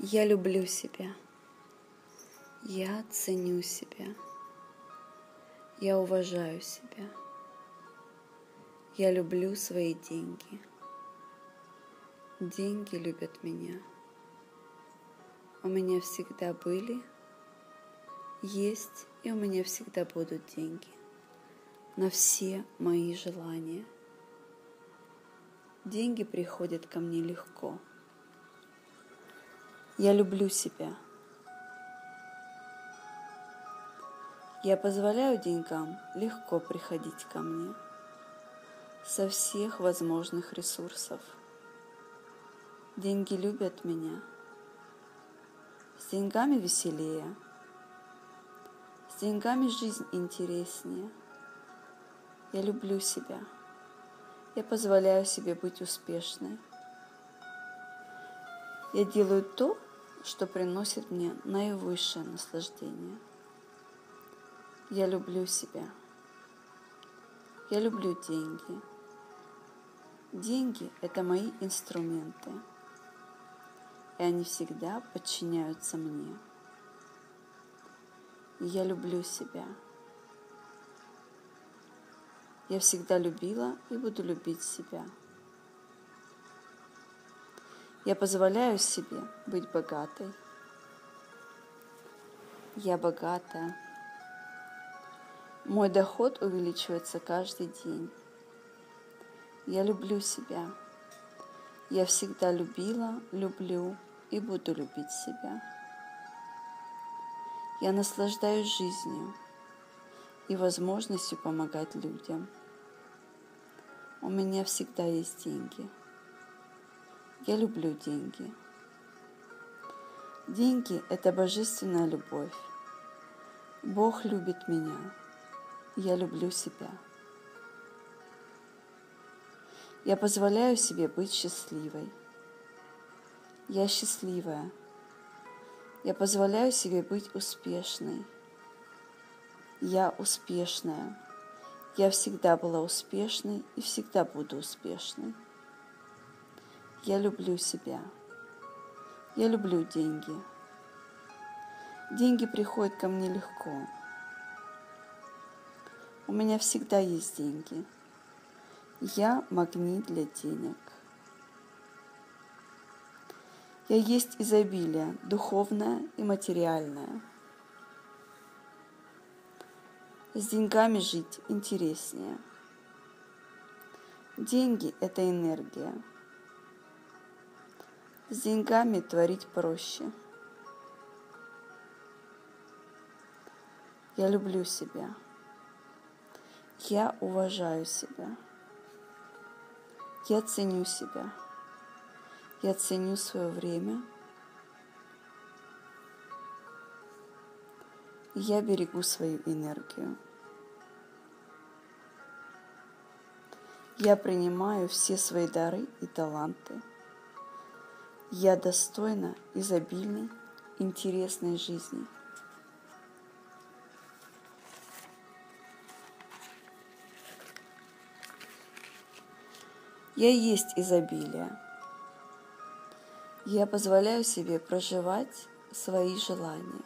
Я люблю себя. Я ценю себя. Я уважаю себя. Я люблю свои деньги. Деньги любят меня. У меня всегда были, есть и у меня всегда будут деньги на все мои желания. Деньги приходят ко мне легко. Я люблю себя. Я позволяю деньгам легко приходить ко мне со всех возможных ресурсов. Деньги любят меня. С деньгами веселее. С деньгами жизнь интереснее. Я люблю себя. Я позволяю себе быть успешной. Я делаю то, что приносит мне наивысшее наслаждение. Я люблю себя. Я люблю деньги. Деньги – это мои инструменты, и они всегда подчиняются мне. Я люблю себя. Я всегда любила и буду любить себя. Я позволяю себе быть богатой. Я богатая. Мой доход увеличивается каждый день. Я люблю себя. Я всегда любила, люблю и буду любить себя. Я наслаждаюсь жизнью и возможностью помогать людям. У меня всегда есть деньги – я люблю деньги. Деньги – это божественная любовь. Бог любит меня. Я люблю себя. Я позволяю себе быть счастливой. Я счастливая. Я позволяю себе быть успешной. Я успешная. Я всегда была успешной и всегда буду успешной. Я люблю себя. Я люблю деньги. Деньги приходят ко мне легко. У меня всегда есть деньги. Я магнит для денег. Я есть изобилие, духовное и материальное. С деньгами жить интереснее. Деньги – это энергия. С деньгами творить проще. Я люблю себя. Я уважаю себя. Я ценю себя. Я ценю свое время. Я берегу свою энергию. Я принимаю все свои дары и таланты – я достойна изобильной, интересной жизни. Я есть изобилие. Я позволяю себе проживать свои желания.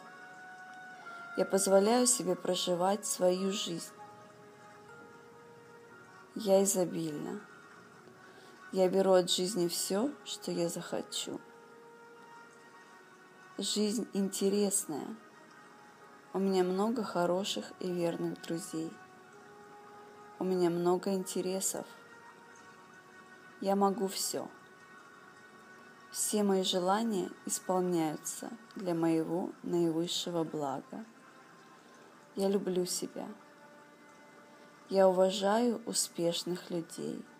Я позволяю себе проживать свою жизнь. Я изобильна. Я беру от жизни все, что я захочу. Жизнь интересная. У меня много хороших и верных друзей. У меня много интересов. Я могу все. Все мои желания исполняются для моего наивысшего блага. Я люблю себя. Я уважаю успешных людей –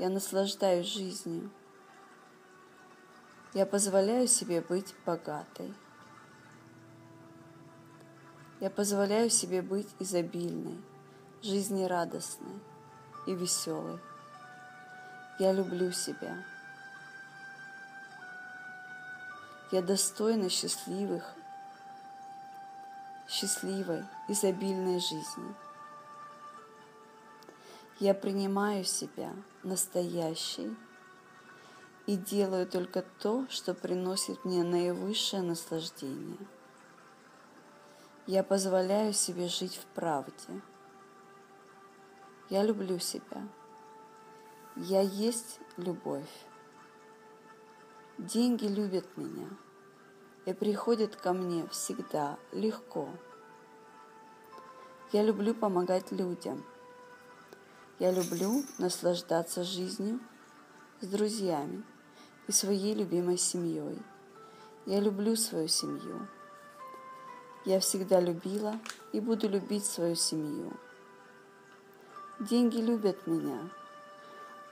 я наслаждаюсь жизнью. Я позволяю себе быть богатой. Я позволяю себе быть изобильной, жизнерадостной и веселой. Я люблю себя. Я достойна счастливых, счастливой, изобильной жизни. Я принимаю себя настоящей и делаю только то, что приносит мне наивысшее наслаждение. Я позволяю себе жить в правде. Я люблю себя. Я есть любовь. Деньги любят меня и приходят ко мне всегда легко. Я люблю помогать людям. Я люблю наслаждаться жизнью с друзьями и своей любимой семьей. Я люблю свою семью. Я всегда любила и буду любить свою семью. Деньги любят меня.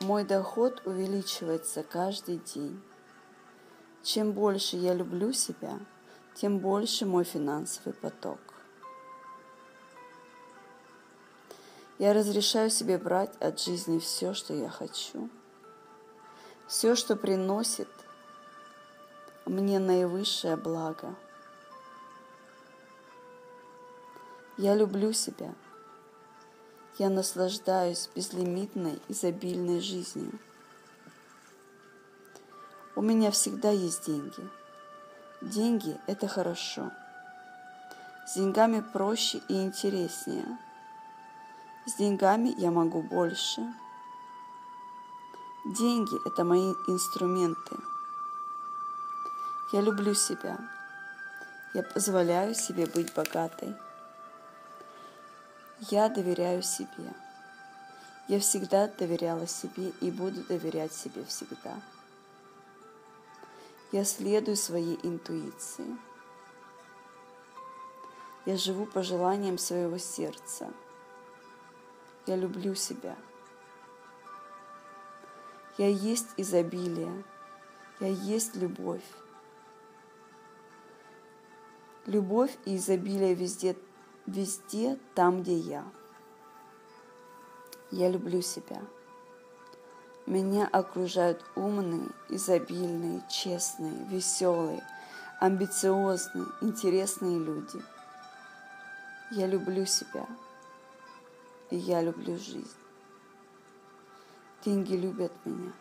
Мой доход увеличивается каждый день. Чем больше я люблю себя, тем больше мой финансовый поток. Я разрешаю себе брать от жизни все, что я хочу – все, что приносит мне наивысшее благо. Я люблю себя. Я наслаждаюсь безлимитной, изобильной жизнью. У меня всегда есть деньги. Деньги – это хорошо. С деньгами проще и интереснее. С деньгами я могу больше – Деньги – это мои инструменты. Я люблю себя. Я позволяю себе быть богатой. Я доверяю себе. Я всегда доверяла себе и буду доверять себе всегда. Я следую своей интуиции. Я живу по желаниям своего сердца. Я люблю себя – я есть изобилие. Я есть любовь. Любовь и изобилие везде, везде там, где я. Я люблю себя. Меня окружают умные, изобильные, честные, веселые, амбициозные, интересные люди. Я люблю себя. И я люблю жизнь. Деньги любят меня.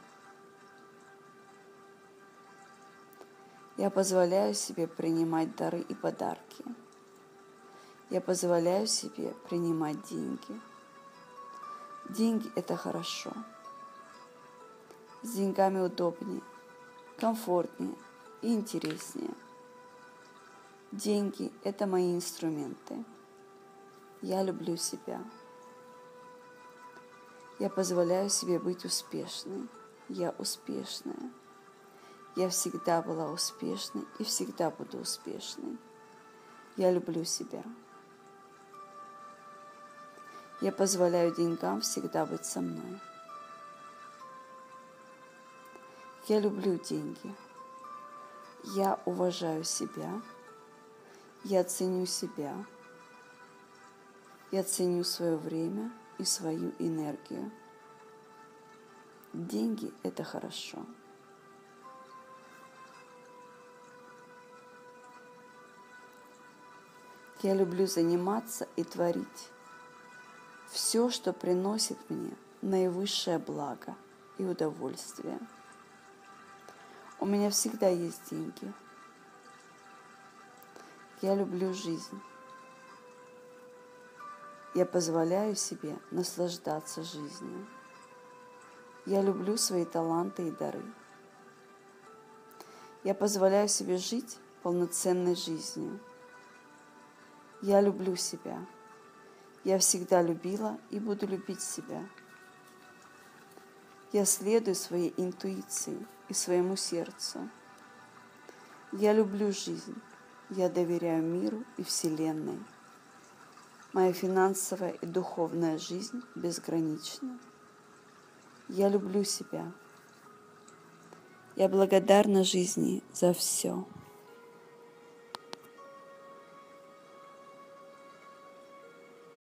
Я позволяю себе принимать дары и подарки. Я позволяю себе принимать деньги. Деньги – это хорошо. С деньгами удобнее, комфортнее и интереснее. Деньги – это мои инструменты. Я люблю себя. Я позволяю себе быть успешной. Я успешная. Я всегда была успешной и всегда буду успешной. Я люблю себя. Я позволяю деньгам всегда быть со мной. Я люблю деньги. Я уважаю себя. Я ценю себя. Я ценю свое время – и свою энергию. Деньги – это хорошо. Я люблю заниматься и творить все, что приносит мне наивысшее благо и удовольствие. У меня всегда есть деньги. Я люблю жизнь. Я позволяю себе наслаждаться жизнью. Я люблю свои таланты и дары. Я позволяю себе жить полноценной жизнью. Я люблю себя. Я всегда любила и буду любить себя. Я следую своей интуиции и своему сердцу. Я люблю жизнь. Я доверяю миру и Вселенной. Моя финансовая и духовная жизнь безгранична. Я люблю себя. Я благодарна жизни за все.